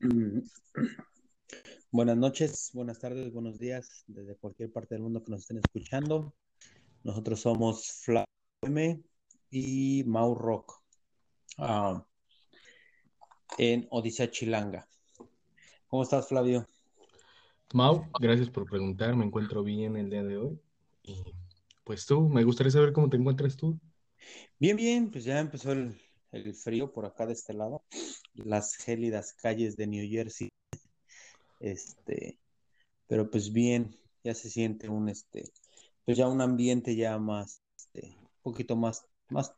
Mm. Buenas noches, buenas tardes, buenos días desde cualquier parte del mundo que nos estén escuchando. Nosotros somos Flavio M y Mau Rock ah, en Odisea Chilanga. ¿Cómo estás, Flavio? Mau, gracias por preguntar. Me encuentro bien el día de hoy. Y pues tú, me gustaría saber cómo te encuentras tú. Bien, bien, pues ya empezó el, el frío por acá de este lado, las gélidas calles de New Jersey. Este, pero pues bien, ya se siente un este, pues ya un ambiente ya más, este, un poquito más, más,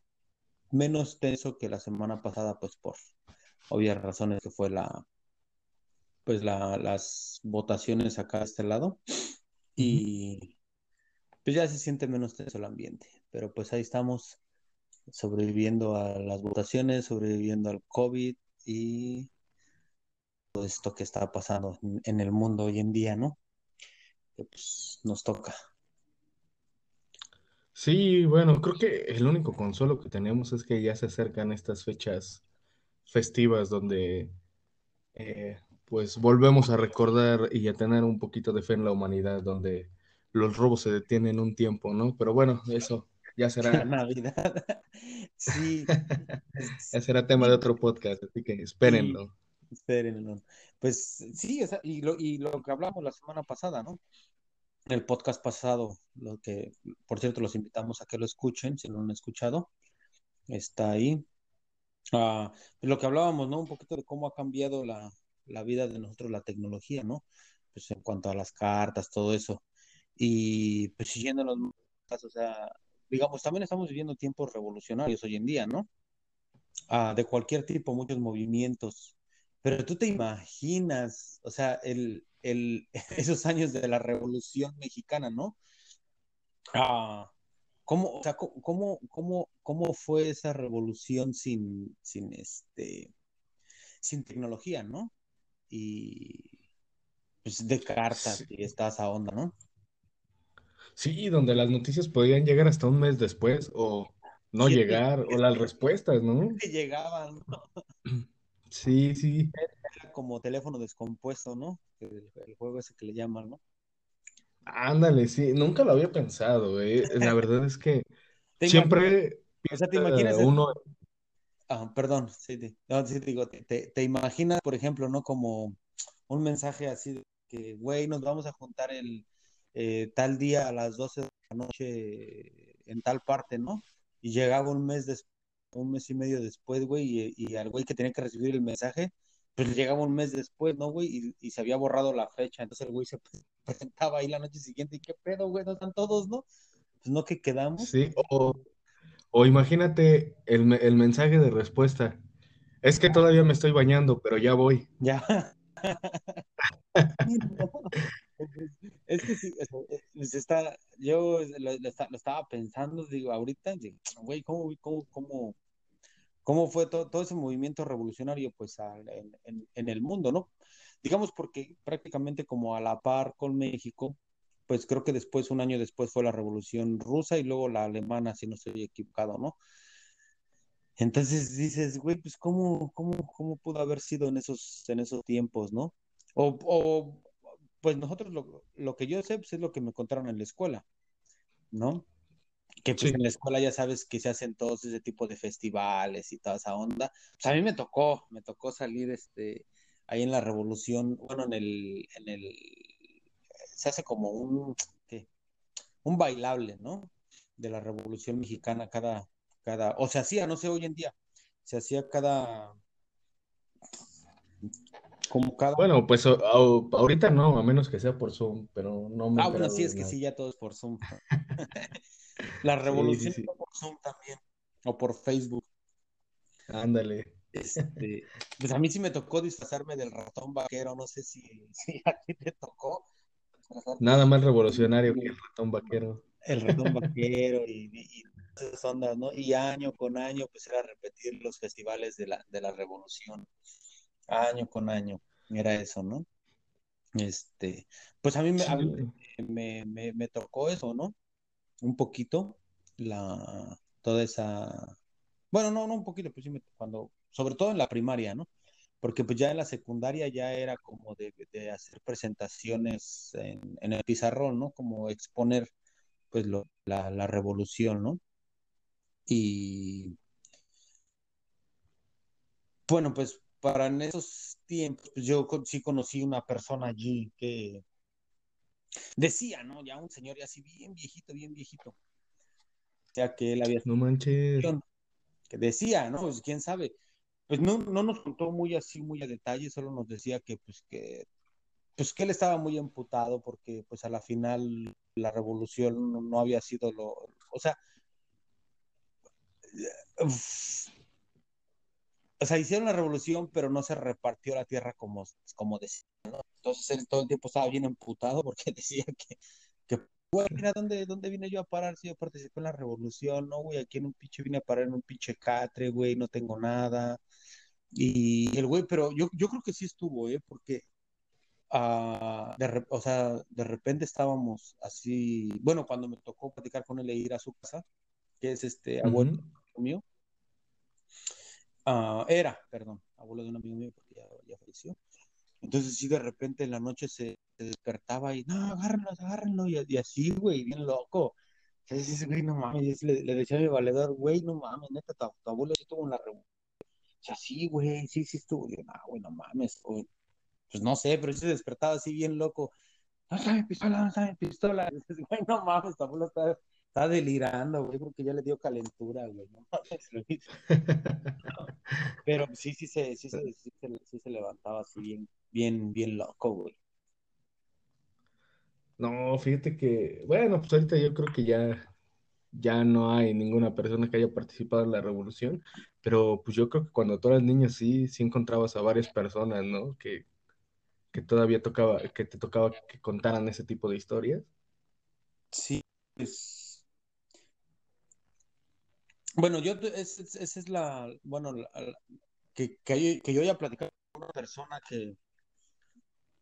menos tenso que la semana pasada, pues por obvias razones que fue la, pues la, las votaciones acá de este lado. Y pues ya se siente menos tenso el ambiente. Pero pues ahí estamos sobreviviendo a las votaciones, sobreviviendo al COVID y todo esto que está pasando en, el mundo hoy en día, ¿no? Que pues nos toca. Sí, bueno, creo que el único consuelo que tenemos es que ya se acercan estas fechas festivas donde eh, pues volvemos a recordar y a tener un poquito de fe en la humanidad, donde los robos se detienen un tiempo, ¿no? Pero bueno, eso ya será. Navidad. sí. ya será tema de otro podcast, así que espérenlo. espérenlo. Pues sí, y, lo, y lo que hablamos la semana pasada, ¿no? El podcast pasado, lo que, por cierto, los invitamos a que lo escuchen, si no lo han escuchado, está ahí. Ah, lo que hablábamos, ¿no? Un poquito de cómo ha cambiado la, la vida de nosotros, la tecnología, ¿no? Pues en cuanto a las cartas, todo eso. Y pues siguiendo los o sea, digamos, también estamos viviendo tiempos revolucionarios hoy en día, ¿no? Ah, de cualquier tipo, muchos movimientos. Pero tú te imaginas, o sea, el, el, esos años de la Revolución Mexicana, ¿no? Ah, ¿cómo, o sea, cómo, cómo, cómo fue esa revolución sin, sin, este, sin tecnología, ¿no? Y pues de cartas y esta esa onda, ¿no? Sí, donde las noticias podían llegar hasta un mes después o no llegar, o las respuestas, ¿no? Llegaban. Sí, sí. Era como teléfono descompuesto, ¿no? El, juego ese que le llaman, ¿no? Ándale, sí, nunca lo había pensado, ¿eh? La verdad es que siempre o sea, te imaginas uno... Ah, perdón, sí, te, sí te digo, te, te, imaginas, por ejemplo, ¿no? Como un mensaje así de que, güey, nos vamos a juntar el eh, tal día a las 12 de la noche en tal parte, ¿no? Y llegaba un mes después, un mes y medio después, güey, y, al güey que tenía que recibir el mensaje, pues llegaba un mes después, ¿no, güey? Y, se había borrado la fecha, entonces el güey se presentaba ahí la noche siguiente, y qué pedo, güey, no están todos, ¿no? Pues no que quedamos. Sí, o, o imagínate el, el mensaje de respuesta. Es que todavía me estoy bañando, pero ya voy. Ya. Es que sí, pues está, yo lo, estaba pensando, digo, ahorita, güey, ¿cómo, cómo, cómo, cómo fue todo, todo, ese movimiento revolucionario pues en, en, el mundo, ¿no? Digamos porque prácticamente como a la par con México, pues creo que después, un año después fue la revolución rusa y luego la alemana, si no estoy equivocado, ¿no? Entonces dices, güey, pues cómo, cómo, cómo pudo haber sido en esos, en esos tiempos, ¿no? O, o pues nosotros lo, lo, que yo sé pues, es lo que me contaron en la escuela, ¿no? Que pues en la escuela ya sabes que se hacen todos ese tipo de festivales y toda esa onda. Pues a mí me tocó, me tocó salir este ahí en la revolución, bueno, en el, en el se hace como un ¿qué? un bailable, ¿no? De la revolución mexicana cada, cada, o se hacía, no sé hoy en día, se hacía cada bueno, pues ahorita no, a menos que sea por Zoom, pero no me. Ah, bueno, sí, es que sí, ya todo es por Zoom. La revolución por Zoom también, o por Facebook. Ándale. Este, pues a mí sí me tocó disfrazarme del ratón vaquero, no sé si, a ti te tocó. Nada más revolucionario que el ratón vaquero. El ratón vaquero y, y, esas ondas, ¿no? Y año con año, pues era repetir los festivales de la, de la revolución año con año, era eso, ¿no? Este, pues a mí, me, me, me, tocó eso, ¿no? Un poquito, la, toda esa, bueno, no, no un poquito, pues sí, cuando, sobre todo en la primaria, ¿no? porque pues ya en la secundaria ya era como de, de hacer presentaciones en, en, el pizarrón, ¿no? Como exponer pues lo, la, la revolución, ¿no? Y bueno, pues para en esos tiempos, pues yo sí conocí una persona allí que decía, ¿no? Ya un señor ya así bien viejito, bien viejito. O sea, que él había... No manches. Que decía, ¿no? Pues quién sabe. Pues no, no nos contó muy así, muy a detalle, solo nos decía que, pues, que, pues, que él estaba muy emputado porque, pues, a la final la revolución no, no había sido lo... O sea, o sea, hicieron la revolución, pero no se repartió la tierra como, como decían, ¿no? Entonces él todo el tiempo estaba bien emputado porque decía que, que güey, mira, ¿dónde, ¿dónde vine yo a parar si yo participé en la revolución? No, güey, aquí en un pinche vine a parar en un pinche catre, güey, no tengo nada. Y el güey, pero yo, yo creo que sí estuvo, ¿eh? Porque, uh, de, o sea, de repente estábamos así, bueno, cuando me tocó platicar con él e ir a su casa, que es este abuelo uh -huh. mío, Uh, era, perdón, abuelo de un amigo mío porque ya, falleció. Entonces sí, de repente en la noche se, despertaba y, no, agárrenlo, agárrenlo, y, así, güey, bien loco. Entonces güey, no mames, le, decía a mi valedor, güey, no mames, neta, tu, abuelo sí estuvo en la reunión. O sea, sí, güey, sí, sí estuvo. Yo, no, güey, no mames, güey. Pues no sé, pero sí se despertaba así bien loco. No está pistola, no está pistola. Güey, no mames, tu abuelo está está delirando, güey, porque ya le dio calentura, güey. ¿no? Pero sí, sí se, sí, se, sí, se, sí se levantaba así bien, bien, bien loco, güey. No, fíjate que, bueno, pues ahorita yo creo que ya, ya no hay ninguna persona que haya participado en la revolución, pero pues yo creo que cuando tú eras niño sí, sí encontrabas a varias personas, ¿no? Que, que todavía tocaba, que te tocaba que contaran ese tipo de historias. Sí, pues bueno, yo, esa es, la, bueno, la, la, que, que, yo, que, yo, haya platicado con una persona que,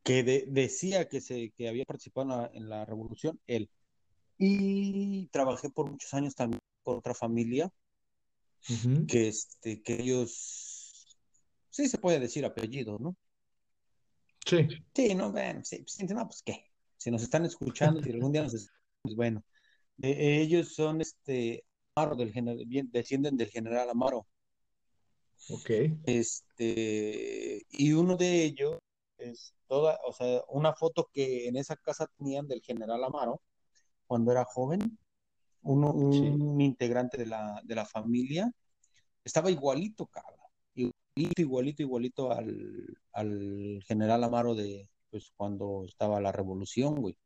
que de, decía que, se, que había participado en la, en la, revolución, él. Y trabajé por muchos años también con otra familia, uh -huh. que, este, que ellos, sí se puede decir apellido, ¿no? Sí. Sí, no, bueno, sí, pues, no, pues qué. Si nos están escuchando, si algún día nos escuchan, pues bueno. Eh, ellos son este Amaro, del descienden del general Amaro. Ok. Este, y uno de ellos es toda, o sea, una foto que en esa casa tenían del general Amaro cuando era joven, uno, un sí. integrante de la, de la familia, estaba igualito, cabrón. Igualito, igualito, igualito al, al general Amaro de pues cuando estaba la revolución, güey.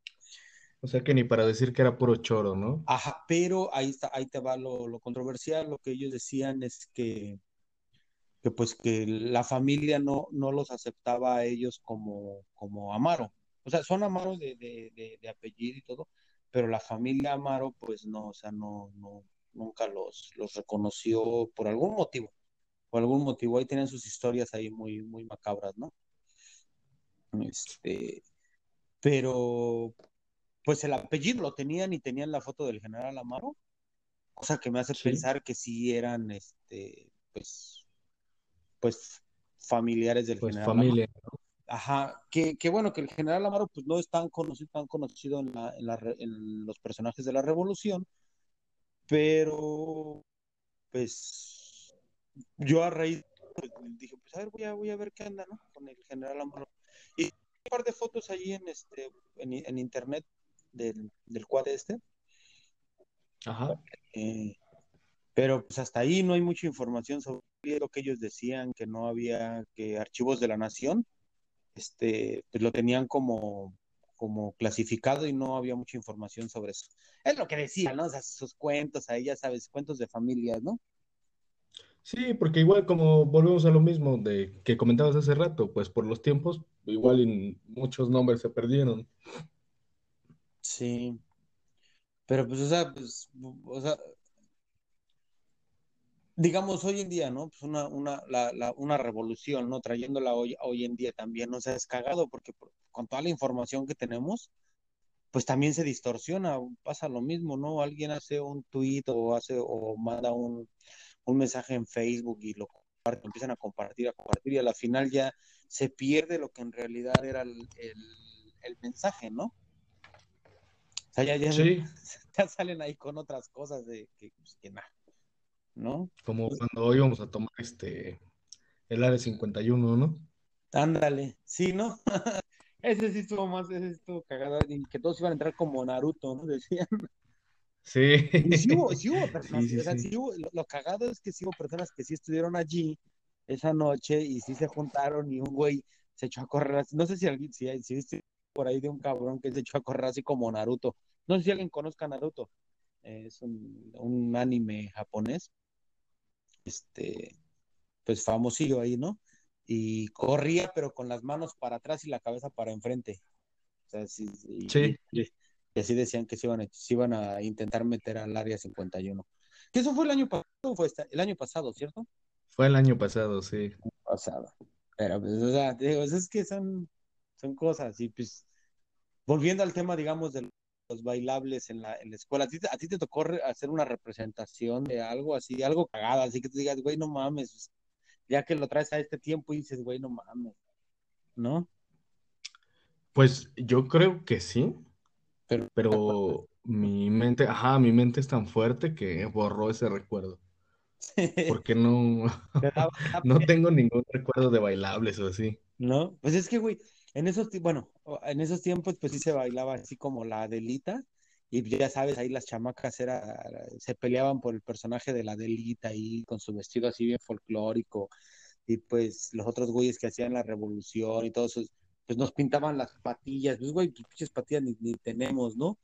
O sea que ni para decir que era puro choro, ¿no? Ajá, pero ahí está, ahí te va lo, lo controversial, lo que ellos decían es que, que pues que la familia no, no los aceptaba a ellos como, como Amaro. O sea, son Amaro de, de, de, apellido y todo, pero la familia Amaro, pues no, o sea, no, no, nunca los, los reconoció por algún motivo. Por algún motivo, ahí tienen sus historias ahí muy, muy macabras, ¿no? Este, pero pues el apellido lo tenían y tenían la foto del general Amaro, cosa que me hace sí. pensar que sí eran, este, pues, pues familiares del pues general familia. Amaro. Ajá, que, que, bueno, que el general Amaro pues no es tan conocido, tan conocido en, la, en, la, en los personajes de la revolución, pero pues yo a raíz pues, dije, pues a ver, voy a, voy a ver qué anda, ¿no? Con el general Amaro. Y un par de fotos allí en este en, en internet del, del cuate este. Ajá. Eh, pero pues hasta ahí no hay mucha información sobre lo que ellos decían, que no había, que archivos de la nación, este, pues lo tenían como, como clasificado y no había mucha información sobre eso. Es lo que decían, ¿no? O sea, sus cuentos ahí, ya sabes, cuentos de familias, ¿no? Sí, porque igual como volvemos a lo mismo de que comentabas hace rato, pues por los tiempos, igual en muchos nombres se perdieron. Sí. Pero pues, o sea, pues, digamos hoy en día, ¿no? Pues una, una, la, la, una revolución, ¿no? Trayéndola hoy, hoy en día también, ¿no? O sea, es cagado porque con toda la información que tenemos, pues también se distorsiona, pasa lo mismo, ¿no? Alguien hace un tweet o hace o manda un, un mensaje en Facebook y lo empiezan a compartir, a compartir, y a la final ya se pierde lo que en realidad era el, mensaje, ¿no? O sea, ya, ya, ya, salen ahí con otras cosas de que, pues, que nada, ¿no? Como cuando hoy vamos a tomar este el área 51, ¿no? Ándale, sí, ¿no? ese sí estuvo más, ese estuvo cagado, y que todos iban a entrar como Naruto, ¿no? Decían. Sí. Y sí hubo, sí hubo personas, o sea, sí hubo, lo, cagado es que sí hubo personas que sí estuvieron allí esa noche y sí se juntaron y un güey se echó a correr, no sé si alguien, si, si viste por ahí de un cabrón que se echó a correr así como Naruto, no sé si alguien conozca Naruto, es un, un anime japonés, este, pues famosillo ahí, ¿no? Y corría, pero con las manos para atrás y la cabeza para enfrente. O sea, sí, sí. Y, así decían que se iban, a, se iban a intentar meter al área 51. Que eso fue el año pasado, fue el año pasado, ¿cierto? Fue el año pasado, sí. Pasado. Pero, pues, o sea, digo, es que son, son cosas. Y pues, volviendo al tema, digamos, de los bailables en la, en la escuela, ¿a ti, ¿a ti te tocó hacer una representación de algo así, algo cagada, así que te digas, güey, no mames, ya que lo traes a este tiempo y dices, güey, no mames, ¿no? Pues yo creo que sí, pero, pero mi mente, ajá, mi mente es tan fuerte que borró ese recuerdo. Porque no, no tengo ningún recuerdo de bailables o así. No, pues es que, güey, en esos, bueno, en esos tiempos, pues sí se bailaba así como la Adelita, y ya sabes, ahí las chamacas era, se peleaban por el personaje de la Delita ahí con su vestido así bien folclórico y pues los otros güeyes que hacían la revolución y todo eso, pues nos pintaban las patillas, pues güey, tus pinches patillas ni, tenemos, ¿no?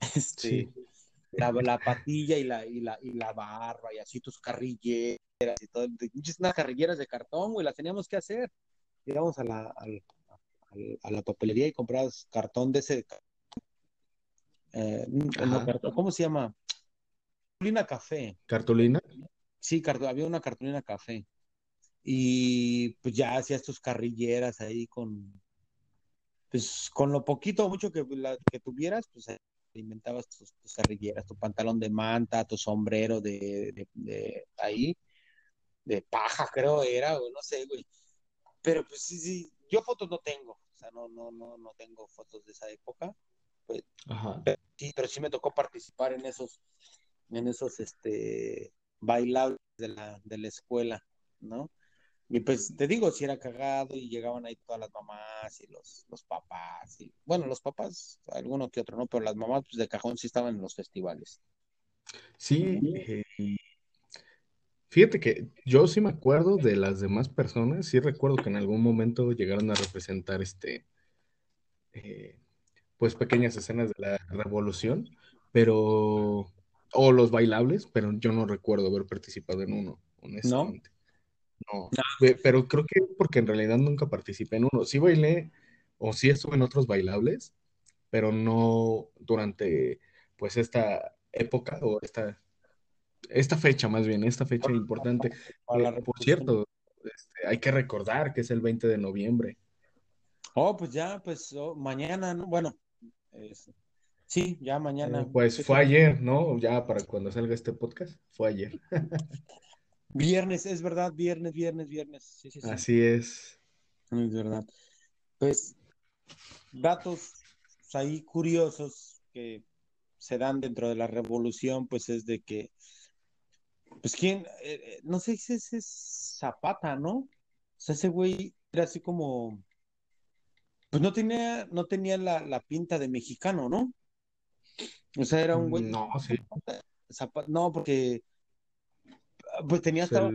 Este, la, la, patilla y la, y, la, y la barba y así tus carrilleras y todo, unas carrilleras de cartón, güey, las teníamos que hacer. Íbamos a la, a la papelería y comprabas cartón de ese eh, ¿Cómo se llama? Cartulina café. ¿Cartulina? Sí, había una cartulina café. Y pues ya hacías tus carrilleras ahí con, pues con lo poquito o mucho que, que tuvieras, pues inventabas tus, carrilleras, tu pantalón de manta, tu sombrero de, ahí, de paja creo era, o no sé, güey. Pero pues sí, sí, yo fotos no tengo, sea, no, no, no, no tengo fotos de esa época, pues, Sí, pero sí me tocó participar en esos, en esos este, bailables de la, de la escuela, ¿no? Y pues te digo, si era cagado y llegaban ahí todas las mamás y los, los papás. Y, bueno, los papás, alguno que otro, ¿no? Pero las mamás, pues de cajón sí estaban en los festivales. Sí, eh, fíjate que yo sí me acuerdo de las demás personas, sí recuerdo que en algún momento llegaron a representar este, eh, pues pequeñas escenas de la revolución, pero, o los bailables, pero yo no recuerdo haber participado en uno, honestamente. No, pero creo que porque en realidad nunca participé en uno. Sí bailé o sí estuve en otros bailables, pero no durante pues esta época o esta, esta fecha más bien, esta fecha importante. Eh, por cierto, este, hay que recordar que es el 20 de noviembre. Oh, pues ya, pues oh, mañana, bueno, sí, ya mañana. Eh, pues fue ayer, ¿no? Ya para cuando salga este podcast, fue ayer. viernes, es verdad, viernes, viernes, viernes. Así es. Es verdad. Pues datos ahí curiosos que se dan dentro de la revolución, pues es de que, pues quién, eh, eh, no sé si ese es Zapata, ¿no? O sea, ese güey era así como pues no tenía, no tenía la, pinta de mexicano, ¿no? O sea, era un güey. No, sí. no, porque pues tenía hasta,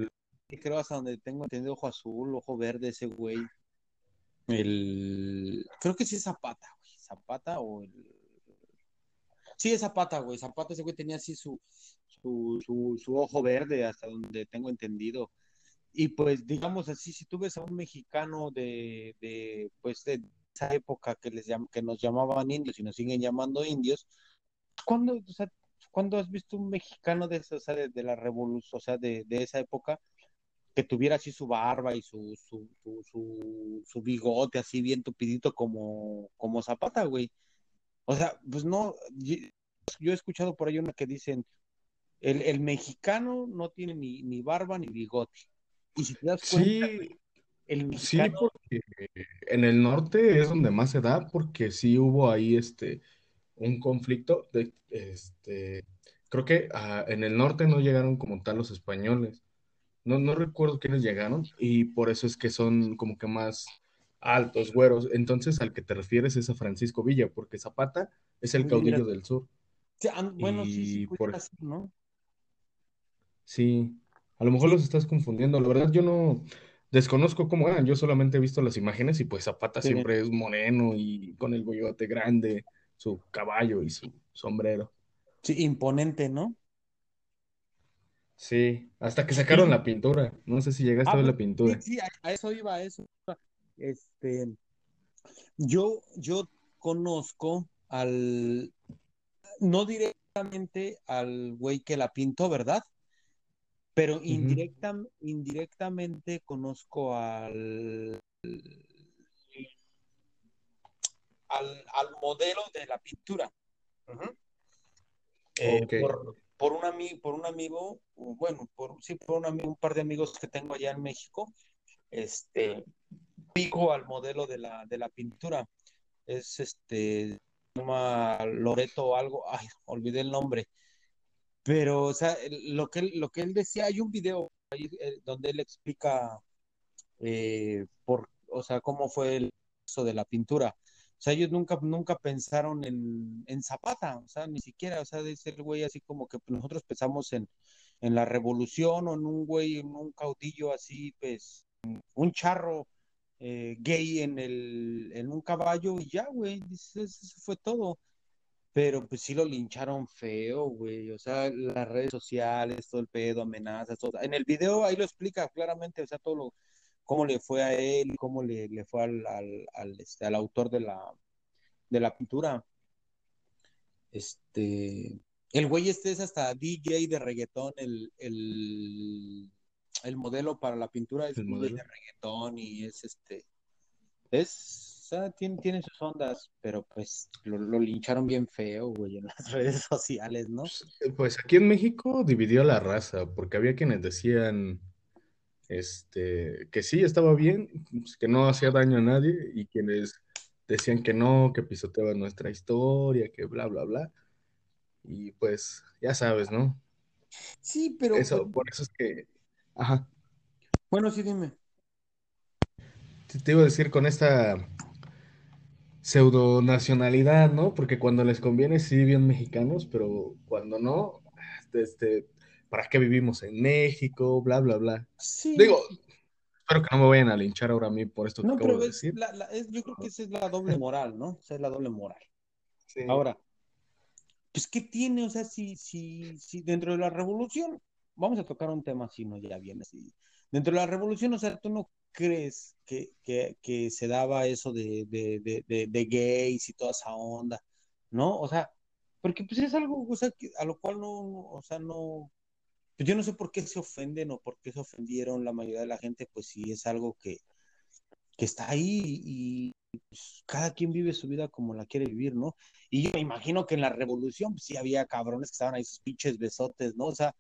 creo hasta donde tengo entendido, ojo azul, ojo verde, ese güey. El, creo que sí es Zapata, güey. Zapata o el. Sí, es Zapata, güey. Zapata, ese güey tenía así su, su, su, su ojo verde, hasta donde tengo entendido. Y pues, digamos así, si tú ves a un mexicano de, de pues, de esa época que, les que nos llamaban indios y nos siguen llamando indios, ¿cuándo, o sea, ¿cuándo has visto un mexicano de, o sea, de, la revolución, o sea, de, esa época, que tuviera así su barba y su, su, su, su, bigote así bien tupidito como, como Zapata, güey? O sea, pues no, yo, he escuchado por ahí una que dicen, el, el mexicano no tiene ni, ni barba ni bigote, Y si te das cuenta, Sí, el sí, mexicano, porque en el norte es donde más se da, porque sí hubo ahí este un conflicto de este creo que ah, en el norte no llegaron como tal los españoles. No, no recuerdo quiénes llegaron, y por eso es que son como que más altos, güeros. Entonces, al que te refieres es a Francisco Villa, porque Zapata es el pudiera caudillo del sur. Sí, bueno, sí, sí, Y por ¿no? Sí, a lo mejor los estás confundiendo. La verdad, yo no desconozco cómo eran. Yo solamente he visto las imágenes y pues Zapata sí, siempre es moreno y con el bigote grande, su caballo y su sombrero. sí, imponente, ¿no? Sí, hasta que sacaron la pintura. No sé si llegaste ah, a ver pues, la sí, pintura. sí, a, a eso iba, a eso iba. Este, yo, yo conozco al, no directamente al güey que la pintó, ¿verdad? Pero indirecta, indirectamente conozco al, al, al modelo de la pintura. Eh, por, por, un ami- por un amigo, bueno, por, sí, por un amigo, un par de amigos que tengo allá en México, este, pico al modelo de la, de la pintura. Es este, se llama Loreto o algo, ay, olvidé el nombre. Pero, o sea, lo que, lo que él decía, hay un video ahí, eh, donde él explica eh, por, o sea, cómo fue el uso de la pintura. O sea, ellos nunca, nunca pensaron en, en Zapata, o sea, ni siquiera, o sea, de ser güey así como que nosotros pensamos en, en la revolución o en un güey, en un caudillo así, pues, un charro eh, gay en el, en un caballo y ya, güey, eso fue todo. Pero pues sí lo lincharon feo, güey. O sea, las redes sociales, todo el pedo, amenazas, todo. En el video ahí lo explica claramente, o sea, todo lo, cómo le fue a él, cómo le, le fue al, al, al, este, al autor de la, de la pintura. Este, el güey este es hasta DJ de reggaetón, el, el, el modelo para la pintura es el modelo. de reggaetón y es este, es, sea, tiene, tiene sus ondas, pero pues lo, lo lincharon bien feo, güey, en las redes sociales, ¿no? Pues, pues aquí en México dividió la raza, porque había quienes decían este, que sí estaba bien, pues, que no hacía daño a nadie, y quienes decían que no, que pisoteaba nuestra historia, que bla, bla, bla. Y pues, ya sabes, ¿no? Sí, pero pues, Eso, por eso es que, ajá, bueno, sí, dime. te, te iba a decir con esta pseudo nacionalidad, ¿no? Porque cuando les conviene sí bien mexicanos, pero cuando no, este, ¿para qué vivimos en México? Bla, bla, bla. Sí, Digo, espero que no me vayan a linchar ahora a mí por esto que no, acabo pero de es decir. la, la- es, yo creo que esa es la doble moral, ¿no? Esa es la doble moral. Sí, Ahora, pues, ¿qué tiene? O sea, si, si, si dentro de la revolución, vamos a tocar un tema así, ¿no? Ya viene así. Dentro de la revolución, o sea, ¿tú no crees que, que, que se daba eso de, de, de, de, gays y toda esa onda, ¿no? O sea, porque pues es algo, o sea, que- a lo cual no, o sea, no, pues yo no sé por qué se ofenden o por qué se ofendieron la mayoría de la gente, pues si es algo que, que está ahí y pues, cada quien vive su vida como la quiere vivir, ¿no? Y yo me imagino que en la revolución pues, sí había cabrones que estaban ahí sus pinches besotes, ¿no? O sea,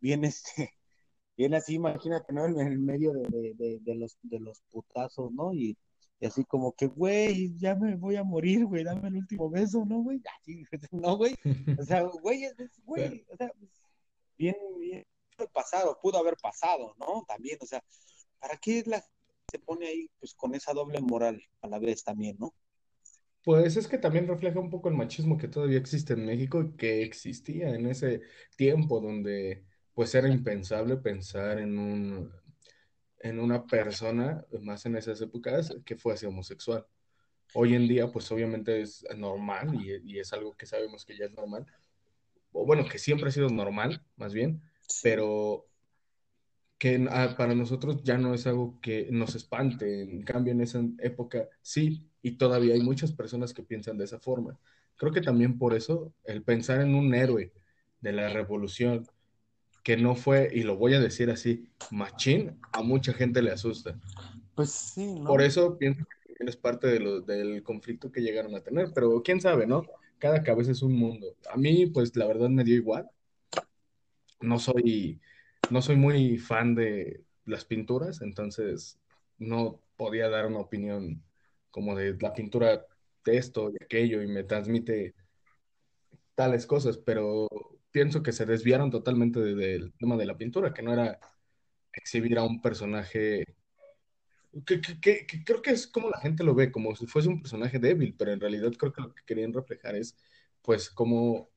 bien este, bien así, imagínate, ¿no? En el medio de, de, de, de los, de los putazos, ¿no? Y, y así como que, güey, ya me voy a morir, güey, dame el último beso, ¿no, güey? Así, no, güey. O sea, güey, es, güey, o sea, pues, bien, bien, puede pasar o pudo haber pasado, ¿no? También, o sea, ¿para qué la gente se pone ahí pues con esa doble moral a la vez también, ¿no? Pues es que también refleja un poco el machismo que todavía existe en México y que existía en ese tiempo donde pues era impensable pensar en un, en una persona, más en esas épocas, que fuese homosexual. Hoy en día pues obviamente es normal y, y es algo que sabemos que ya es normal, o bueno, que siempre ha sido normal, más bien, Sí. pero que ah, para nosotros ya no es algo que nos espante. En cambio, en esa época sí, y todavía hay muchas personas que piensan de esa forma. Creo que también por eso el pensar en un héroe de la revolución que no fue, y lo voy a decir así, machín, a mucha gente le asusta. Pues sí, Por ¿no? eso pienso que es parte de lo, del conflicto que llegaron a tener, pero quién sabe, ¿no? Cada cabeza es un mundo. A mí, pues la verdad me dio igual. No soy, no soy muy fan de, las pinturas, entonces no podía dar una opinión como de la pintura de esto y aquello y me transmite tales cosas, pero pienso que se desviaron totalmente del tema de la pintura, que no era exhibir a un personaje que, que, que, creo que es como la gente lo ve, como si fuese un personaje débil, pero en realidad creo que lo que querían reflejar es, pues, como,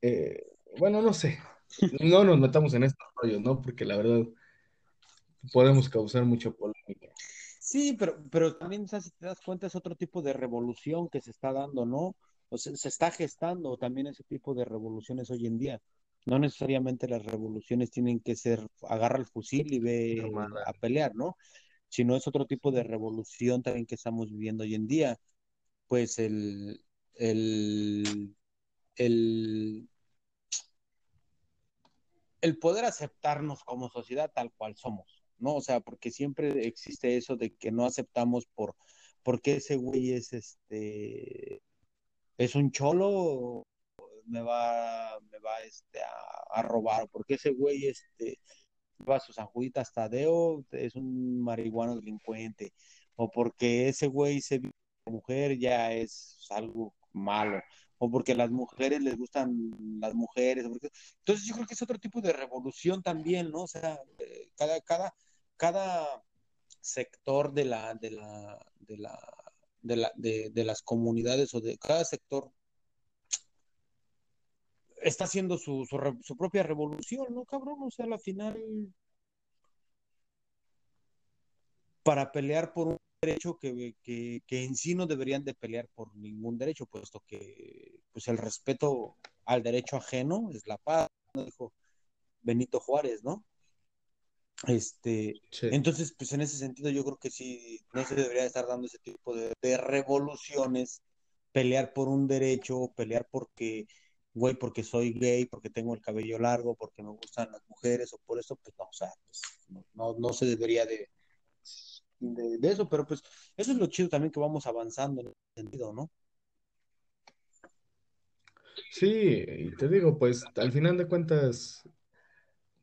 eh, bueno, no sé, no nos metamos en estos rollos, ¿no? Porque la verdad podemos causar mucha polémica. Sí, pero, pero también, si te das cuenta, es otro tipo de revolución que se está dando, ¿no? O sea, se está gestando también ese tipo de revoluciones hoy en día. No necesariamente las revoluciones tienen que ser agarra el fusil y ve a pelear, ¿no? Sino es otro tipo de revolución también que estamos viviendo hoy en día. Pues el, el, el, el poder aceptarnos como sociedad tal cual somos, ¿no? O sea, porque siempre existe eso de que no aceptamos por porque ese güey es este es un cholo me va me va este a, a robar porque ese güey este va a sus anjuditas Tadeo es un marihuano delincuente o porque ese güey se mujer ya es algo malo o porque las mujeres les gustan las mujeres. Entonces yo creo que es otro tipo de revolución también, ¿no? O sea, eh, cada, cada, cada sector de la, de la, de la, de, la, de, las comunidades o de cada sector está haciendo su, su, su, propia revolución, ¿no, cabrón? O sea, al final, para pelear por un derecho que, que, que, en sí no deberían de pelear por ningún derecho, puesto que pues el respeto al derecho ajeno es la paz, dijo Benito Juárez, ¿no? Este, sí. entonces, pues en ese sentido yo creo que sí, no se debería estar dando ese tipo de, de revoluciones, pelear por un derecho, pelear porque, güey, porque soy gay, porque tengo el cabello largo, porque me gustan las mujeres o por eso, pues no, o sea, pues, no, no, no se debería de, de, de, eso, pero pues eso es lo chido también que vamos avanzando en ese sentido, ¿no? Sí, y te digo, pues al final de cuentas,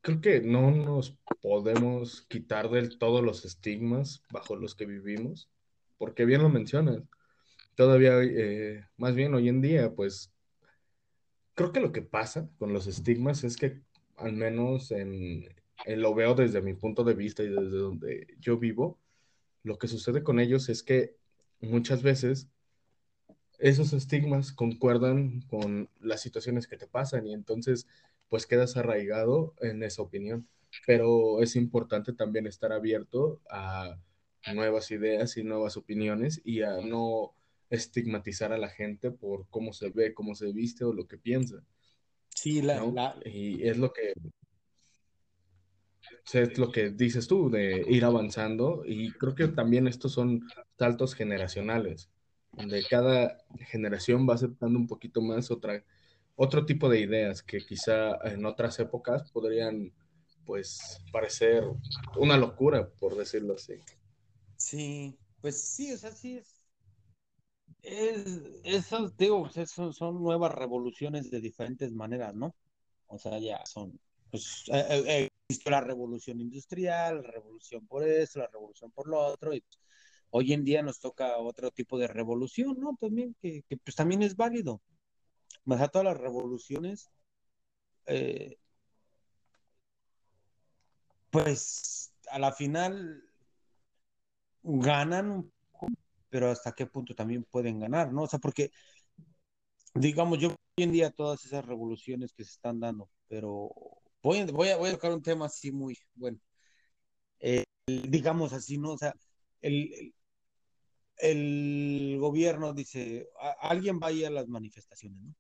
creo que no nos podemos quitar del todo los estigmas bajo los que vivimos, porque bien lo mencionas, todavía, eh, más bien hoy en día, pues creo que lo que pasa con los estigmas es que al menos en, en lo veo desde mi punto de vista y desde donde yo vivo, lo que sucede con ellos es que muchas veces esos estigmas concuerdan con las situaciones que te pasan y entonces pues quedas arraigado en esa opinión. Pero es importante también estar abierto a nuevas ideas y nuevas opiniones y a no estigmatizar a la gente por cómo se ve, cómo se viste o lo que piensa. Sí, la, ¿no? la... y es lo que es lo que dices tú, de ir avanzando, y creo que también estos son saltos generacionales, donde cada generación va aceptando un poquito más otra, otro tipo de ideas que quizá en otras épocas podrían, pues, parecer una locura, por decirlo así. Sí, pues sí, o sea, sí es. es digo, esos son nuevas revoluciones de diferentes maneras, ¿no? O sea, ya son, pues, eh, eh, la revolución industrial, la revolución por esto, la revolución por lo otro, y hoy en día nos toca otro tipo de revolución, ¿no? También, que, que pues también es válido. Más a todas las revoluciones, eh, pues a la final ganan un poco, pero hasta qué punto también pueden ganar, ¿no? O sea, porque, digamos, yo hoy en día todas esas revoluciones que se están dando, pero voy, a, voy, a, voy a tocar un tema así muy bueno. Digamos así, ¿no? O sea, el, el gobierno dice, a, alguien vaya a las manifestaciones, ¿no?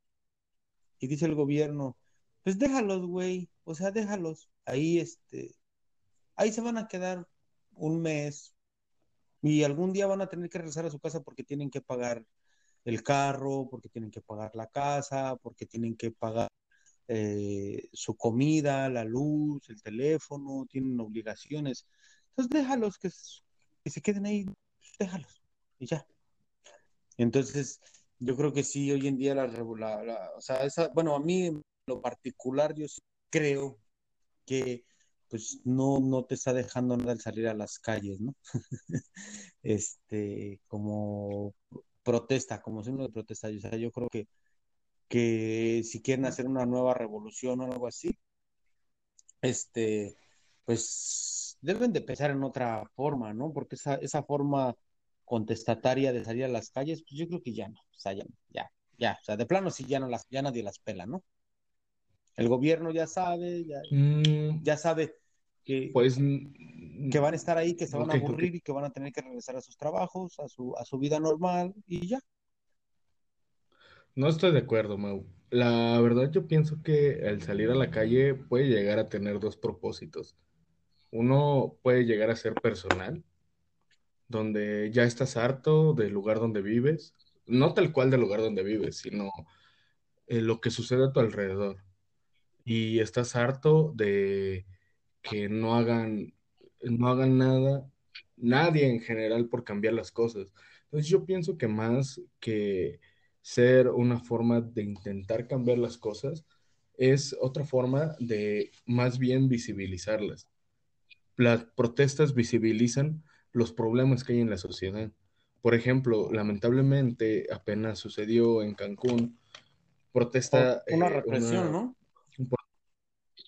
Y dice el gobierno, pues déjalos, güey, o sea, déjalos. Ahí, este, ahí se van a quedar un mes y algún día van a tener que regresar a su casa porque tienen que pagar el carro, porque tienen que pagar la casa, porque tienen que pagar eh, su comida, la luz, el teléfono, tienen obligaciones. Entonces déjalos que, que se queden ahí, déjalos y ya. Entonces, yo creo que sí, hoy en día la, la, la o sea, esa, bueno, a mí en lo particular yo creo que pues no, no te está dejando nada el salir a las calles, ¿no? este, como protesta, como signo de protesta. O sea, yo creo que, que si quieren hacer una nueva revolución o algo así, este, pues deben de pensar en otra forma, ¿no? Porque esa, esa forma contestataria de salir a las calles, pues yo creo que ya no, o sea, ya, ya, ya, o sea, de plano sí ya no las, ya nadie las pela, ¿no? El gobierno ya sabe, ya, Mm, ya sabe que, pues que van a estar ahí, que se van a aburrir y que van a tener que regresar a sus trabajos, a su, a su vida normal y ya. No estoy de acuerdo, Mau. La verdad yo pienso que el salir a la calle puede llegar a tener dos propósitos. Uno puede llegar a ser personal, donde ya estás harto del lugar donde vives, no tal cual del lugar donde vives, sino eh, lo que sucede a tu alrededor. Y estás harto de que no hagan, no hagan nada, nadie en general por cambiar las cosas. Entonces yo pienso que más que ser una forma de intentar cambiar las cosas, es otra forma de más bien visibilizarlas. Las protestas visibilizan los problemas que hay en la sociedad. Por ejemplo, lamentablemente apenas sucedió en Cancún, protesta una eh, represión, una... ¿no?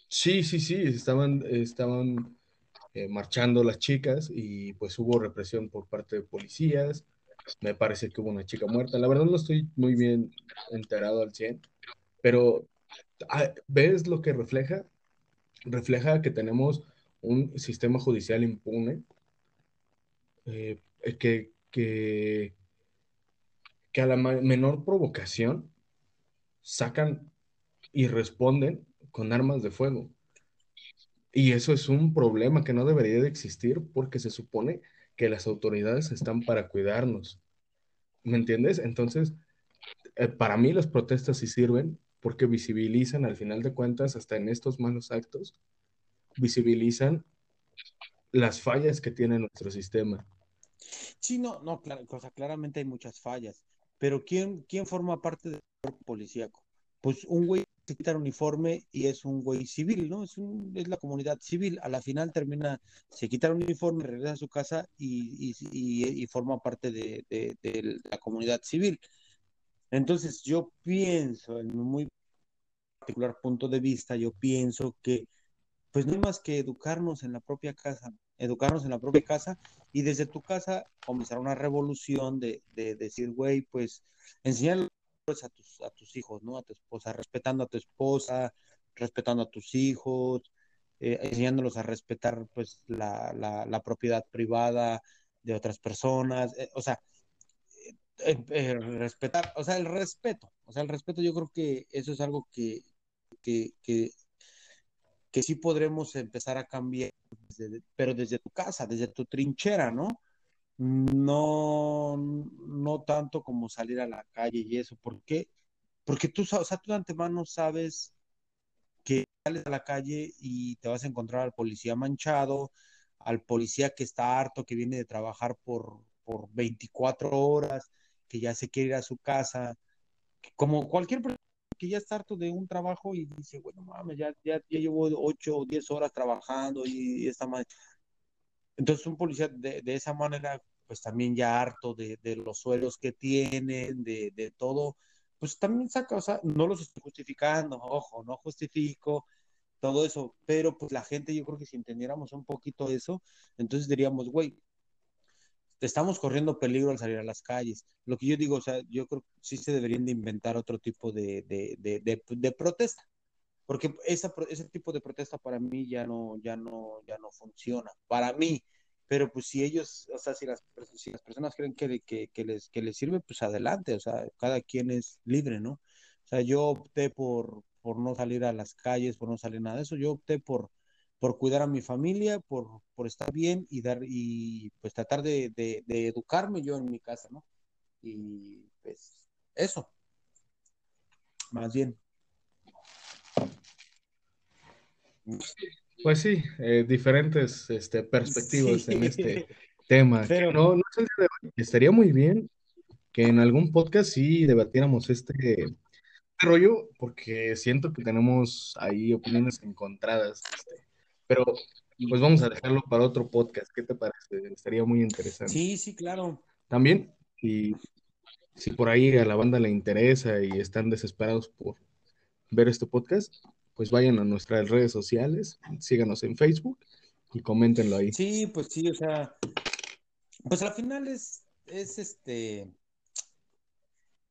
Sí, sí, sí, estaban, estaban eh, marchando las chicas y pues hubo represión por parte de policías. Me parece que hubo una chica muerta. La verdad no estoy muy bien enterado al 100, pero ah, ¿ves lo que refleja? Refleja que tenemos un sistema judicial impune eh, que, que, que a la menor provocación sacan y responden con armas de fuego. Y eso es un problema que no debería de existir porque se supone que las autoridades están para cuidarnos. ¿Me entiendes? Entonces, eh, para mí las protestas sí sirven porque visibilizan, al final de cuentas, hasta en estos malos actos, visibilizan las fallas que tiene nuestro sistema. Sí, no, no, claro, o claramente hay muchas fallas, pero ¿quién, quién forma parte del policíaco? Pues un güey se quita el uniforme y es un güey civil, ¿no? Es, es la comunidad civil. A la final termina, se quita el uniforme, regresa a su casa y, y, y, forma parte de, de, de, la comunidad civil. Entonces, yo pienso, en muy particular punto de vista, yo pienso que pues no hay más que educarnos en la propia casa, educarnos en la propia casa y desde tu casa comenzar una revolución de, de decir, güey, pues enseñar a tus, a tus hijos, ¿no? A tu esposa, respetando a tu esposa, respetando a tus hijos, eh, enseñándolos a respetar pues la, la, la, propiedad privada de otras personas, eh, o sea, eh, eh, respetar, o sea, el respeto, o sea, el respeto yo creo que eso es algo que, que, que que sí podremos empezar a cambiar, desde, pero desde tu casa, desde tu trinchera, ¿no? No, no tanto como salir a la calle y eso. ¿Por qué? Porque tú, o sea, tú de antemano sabes que sales a la calle y te vas a encontrar al policía manchado, al policía que está harto, que viene de trabajar por, por 24 horas, que ya se quiere ir a su casa, como cualquier persona que ya está harto de un trabajo y dice, bueno, mames, ya, ya, ya llevo 8 o 10 horas trabajando y, y esta madre. Entonces, un policía de, de, esa manera, pues también ya harto de, de los suelos que tienen, de, de, todo, pues también saca, o sea, no los estoy justificando, ojo, no justifico todo eso, pero pues la gente, yo creo que si entendiéramos un poquito eso, entonces diríamos, güey, estamos corriendo peligro al salir a las calles. Lo que yo digo, o sea, yo creo que sí se deberían de inventar otro tipo de, de, de, de, protesta, porque esa, ese tipo de protesta para mí ya no, ya no, ya no funciona, para mí. Pero pues si ellos, o sea, si las, si las personas creen que, que, que, les, que les sirve, pues adelante, o sea, cada quien es libre, ¿no? O sea, yo opté por, por no salir a las calles, por no salir nada de eso, yo opté por, por cuidar a mi familia, por, por estar bien y dar y pues tratar de, de, de, educarme yo en mi casa, ¿no? Y pues eso, más bien. Pues sí, eh, diferentes este, perspectivas sí. en este tema. Pero no, no es el de hoy. Estaría muy bien que en algún podcast sí debatiéramos este rollo, porque siento que tenemos ahí opiniones encontradas. Este, Pero pues vamos a dejarlo para otro podcast. ¿Qué te parece? Estaría muy interesante. Sí, sí, claro. También, y si por ahí a la banda le interesa y están desesperados por ver este podcast, pues vayan a nuestras redes sociales, síganos en Facebook y coméntenlo ahí. Sí, pues sí, o sea, pues al final es, es este,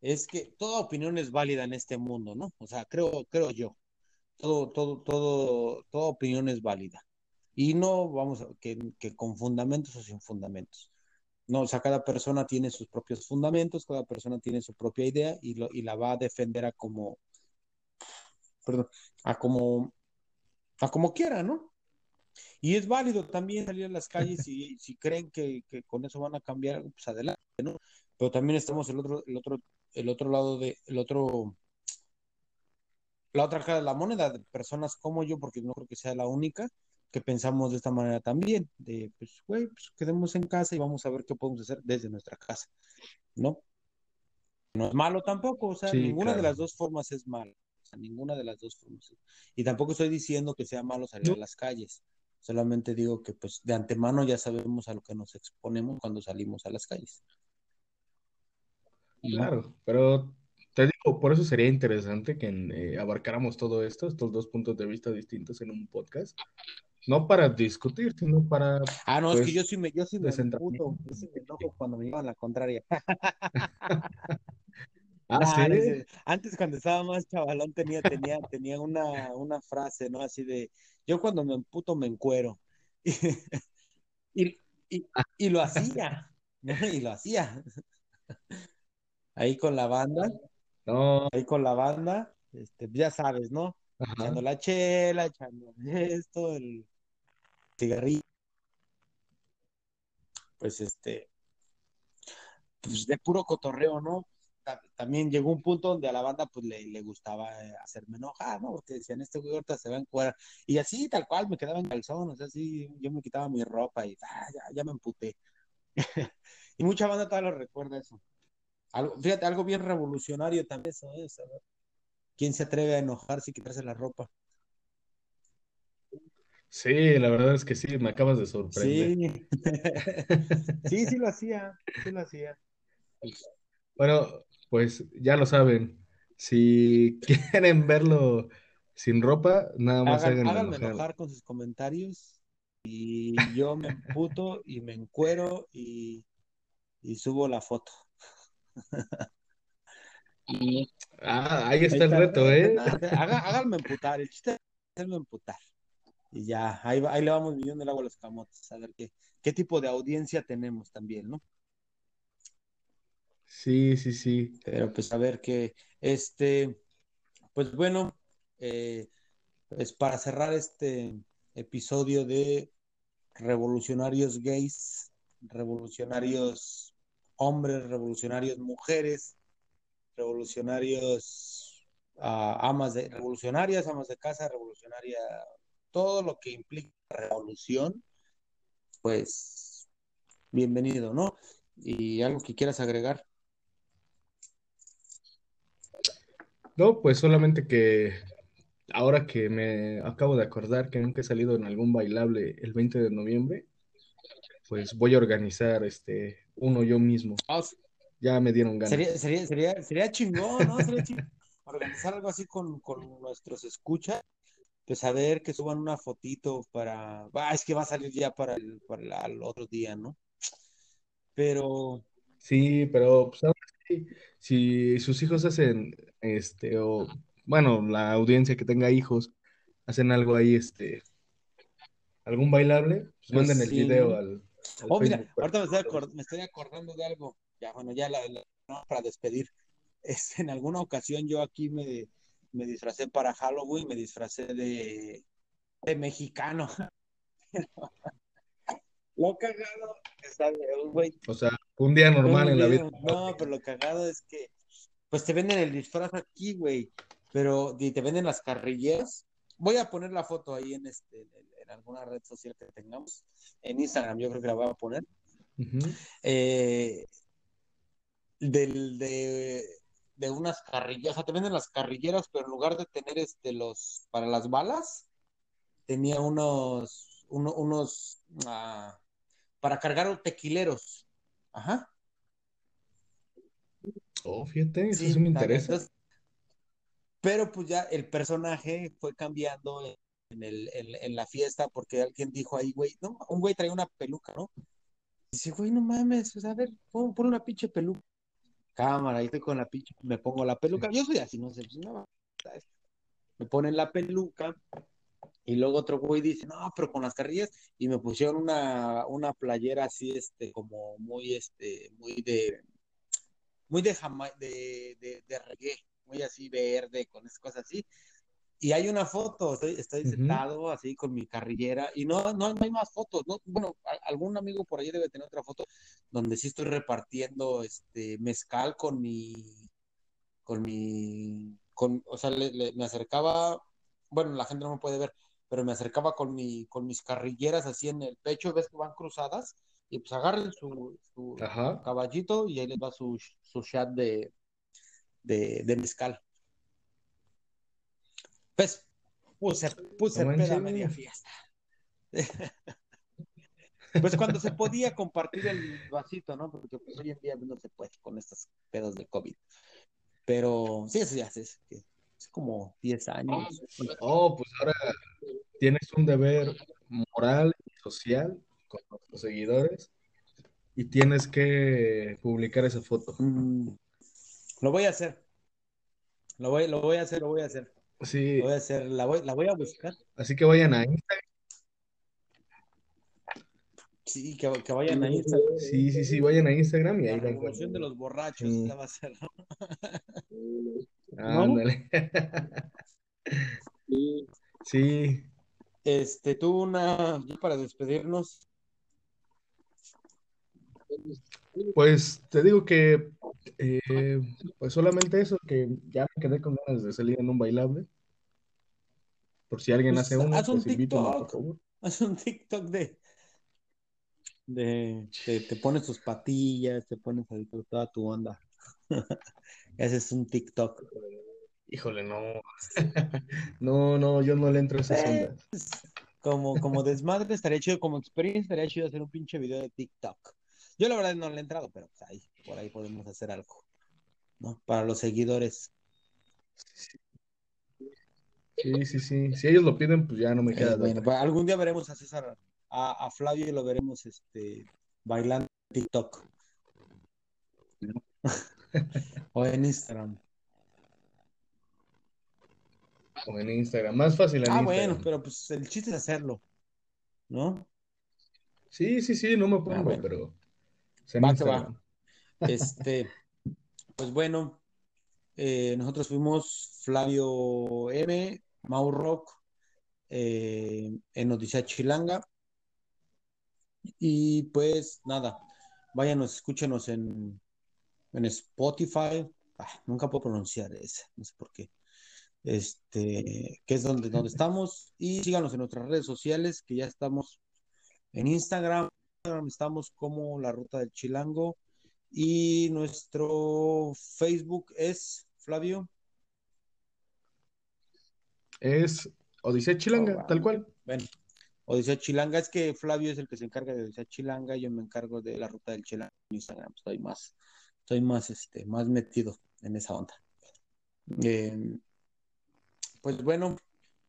es que toda opinión es válida en este mundo, ¿no? O sea, creo, creo yo. Todo, todo, todo, toda opinión es válida. Y no vamos a, que, que con fundamentos o sin fundamentos. No, o sea, cada persona tiene sus propios fundamentos, cada persona tiene su propia idea y, lo, y la va a defender a como, perdón, a como, a como quiera, ¿no? Y es válido también salir a las calles y si creen que, que con eso van a cambiar, pues adelante, ¿no? Pero también estamos el otro, el otro, el otro lado de, el otro, la otra cara de la moneda, de personas como yo, porque no creo que sea la única, que pensamos de esta manera también, de, pues, güey, pues quedemos en casa y vamos a ver qué podemos hacer desde nuestra casa, ¿no? No es malo tampoco, o sea, Sí, ninguna de claro. las dos formas es malo, o sea, ninguna de las dos formas. Y tampoco estoy diciendo que sea malo salir No, a las calles, solamente digo que pues de antemano ya sabemos a lo que nos exponemos cuando salimos a las calles, claro, pero por eso sería interesante que eh, abarcáramos todo esto, estos dos puntos de vista distintos en un podcast, no para discutir, sino para, Ah, no, es que yo pues, sí me, yo sí me desentramar. yo sí me enojo cuando me llevan la contraria. Ah, no sí. Antes cuando estaba más chavalón tenía, tenía, tenía una, una frase, ¿no? Así de, yo cuando me emputo me encuero. Y, y, y lo hacía, ¿no? Y lo hacía. Ahí con la banda, no, ahí con la banda, este, ya sabes, ¿no? ajá, Echando la chela, echando esto, el cigarrillo, pues este, pues de puro cotorreo, ¿no? Ta- También llegó un punto donde a la banda pues le, le gustaba eh, hacerme enojar, ¿no? Porque decían, este güey ahorita se va a encuadrar. Y así, tal cual, me quedaba en calzón, o sea, así, yo me quitaba mi ropa y ah, ya, ya me emputé. Y mucha banda todavía lo recuerda eso. Algo, fíjate, algo bien revolucionario también eso es, a ver, ¿quién se atreve a enojarse y quitarse la ropa? sí, la verdad es que sí, me acabas de sorprender. Sí, sí, sí lo hacía, sí lo hacía. Bueno, pues ya lo saben, si quieren verlo sin ropa, nada más Hagan, háganme enojar. enojar con sus comentarios y yo me emputo y me encuero y, y subo la foto. Y Ah, ahí ahí está el reto, eh, haga- háganme emputar, el chiste es hacerme emputar. Y ya, ahí, va- ahí le vamos midiendo el agua a los camotes, a ver qué, qué tipo de audiencia tenemos también, ¿no? Sí, sí, sí. Pero pues a ver qué, este, pues bueno, eh, pues para cerrar este episodio de revolucionarios gays, revolucionarios hombres, revolucionarios mujeres, revolucionarios uh, amas de revolucionarias, amas de casa, revolucionaria, todo lo que implica revolución, pues bienvenido, ¿no? Y algo que quieras agregar. No, pues solamente que ahora que me acabo de acordar que nunca he salido en algún bailable el 20 de noviembre, pues voy a organizar este uno yo mismo. Oh, Ya me dieron ganas. sería, sería, sería, sería chingón, ¿no? Sería chingón organizar algo así con, con nuestros escuchas pues a ver que suban una fotito para, ah, es que va a salir ya para el, para el, el otro día, ¿no? Pero Sí, pero pues ahora sí, si sus hijos hacen, este, o bueno, la audiencia que tenga hijos, hacen algo ahí, este, algún bailable, pues pues manden el sí, video al Oh, mira, ahorita me estoy, lo vean. acord- me estoy acordando de algo. Ya, bueno, ya la, la- no, para despedir. Es, en alguna ocasión yo aquí me, me disfracé para Halloween, me disfracé de, de mexicano. Lo cagado está güey, O sea, un día normal en la vida. no, pero lo cagado es que pues te venden el disfraz aquí, güey, pero y te venden las carrilleras. Voy a poner la foto ahí en este en, alguna red social que tengamos. En Instagram yo creo que la voy a poner. Eh, del, de, de unas carrilleras, o sea, te venden las carrilleras, pero en lugar de tener este los para las balas, tenía unos, unos, ah, para cargar tequileros. Ajá. Oh, fíjate, eso sí, me interesa. pero pues ya el personaje fue cambiando en, el, en, la fiesta porque alguien dijo ahí, güey, no, un güey traía una peluca, ¿no? Dice, güey, no mames, a ver, pon, una pinche peluca. Cámara, ahí estoy con la pinche, me pongo la peluca. Yo soy así, no sé, pues, no, me ponen la peluca y luego otro güey dice, no, pero con las carrillas y me pusieron una, una playera así, este, como muy, este, muy de, muy de, de, de, reggae, muy así verde, con esas cosas así. Y hay una foto, estoy, estoy sentado así con mi carrillera y no, no, hay más fotos, ¿no? Bueno, algún amigo por ahí debe tener otra foto donde sí estoy repartiendo este mezcal con mi, con mi, con, o sea, me acercaba, bueno, la gente no me puede ver, pero me acercaba con mi, con mis carrilleras así en el pecho, ves que van cruzadas, y pues agarren su, caballito y ahí les va su, su chat de, de, mezcal. Pues puse, puse peda media fiesta. pues cuando se podía compartir el vasito, ¿no? Porque pues, hoy en día no se puede con estas pedas de COVID. Pero sí, eso ya es, es como 10 años. Oh, pues ahora tienes un deber moral y social con nuestros seguidores y tienes que publicar esa foto. Mm, lo voy a hacer. Lo voy, lo voy a hacer, lo voy a hacer. Sí. Voy a hacer, la voy, la voy a buscar. Así que vayan a Instagram. Sí, que, que vayan a Instagram. Sí, sí, sí, vayan a Instagram y ahí la revolución de los borrachos, sí. va a ser. Ándale. Sí. Este, tú una, para despedirnos. Pues te digo que, eh, pues solamente eso, que ya me quedé con ganas de salir en un bailable. Por si alguien pues, hace uno, haz un pues TikTok. Haz un TikTok de, de, te pones tus patillas, te pones ahí toda tu onda. Haces un TikTok. Híjole, no. no, no, yo no le entro a esas ondas. Como, como desmadre estaría chido, como experiencia estaría chido hacer un pinche video de TikTok. Yo la verdad no le he entrado, pero pues ahí, por ahí podemos hacer algo, ¿no? Para los seguidores. Sí, sí, sí. Si ellos lo piden, pues ya no me eh, queda. bueno, pues, algún día veremos a César, a, a, Flavio y lo veremos este bailando TikTok. o en Instagram. O en Instagram. Más fácil en ah, bueno, pero pues el chiste es hacerlo. ¿No? Sí, sí, sí, no me ah, pongo, pero. Va que va. Este, pues bueno, eh, nosotros fuimos Flavio M, Mau Rock, eh, en Odisea Chilanga. Y pues nada, váyanos, escúchenos en, en Spotify. Ah, nunca puedo pronunciar ese, no sé por qué este, que es donde, donde estamos. Y síganos en nuestras redes sociales, que ya estamos en Instagram, estamos como La Ruta del Chilango. Y nuestro Facebook es, Flavio. Es Odisea Chilanga, oh, tal cual. Bueno, Odisea Chilanga es que Flavio es el que se encarga de Odisea Chilanga, yo me encargo de la ruta del Chilanga en Instagram. Estoy más, estoy más, este, más metido en esa onda. Eh, pues bueno,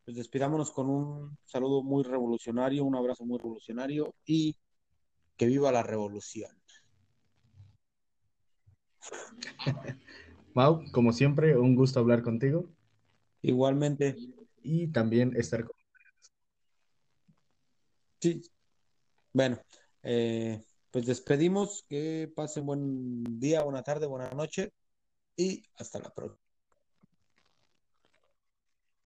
pues despidámonos con un saludo muy revolucionario, un abrazo muy revolucionario y que viva la revolución. Mau, como siempre, un gusto hablar contigo. Igualmente. Y también estar con Sí. Bueno, eh, pues despedimos. Que pasen buen día, buena tarde, buena noche y hasta la próxima.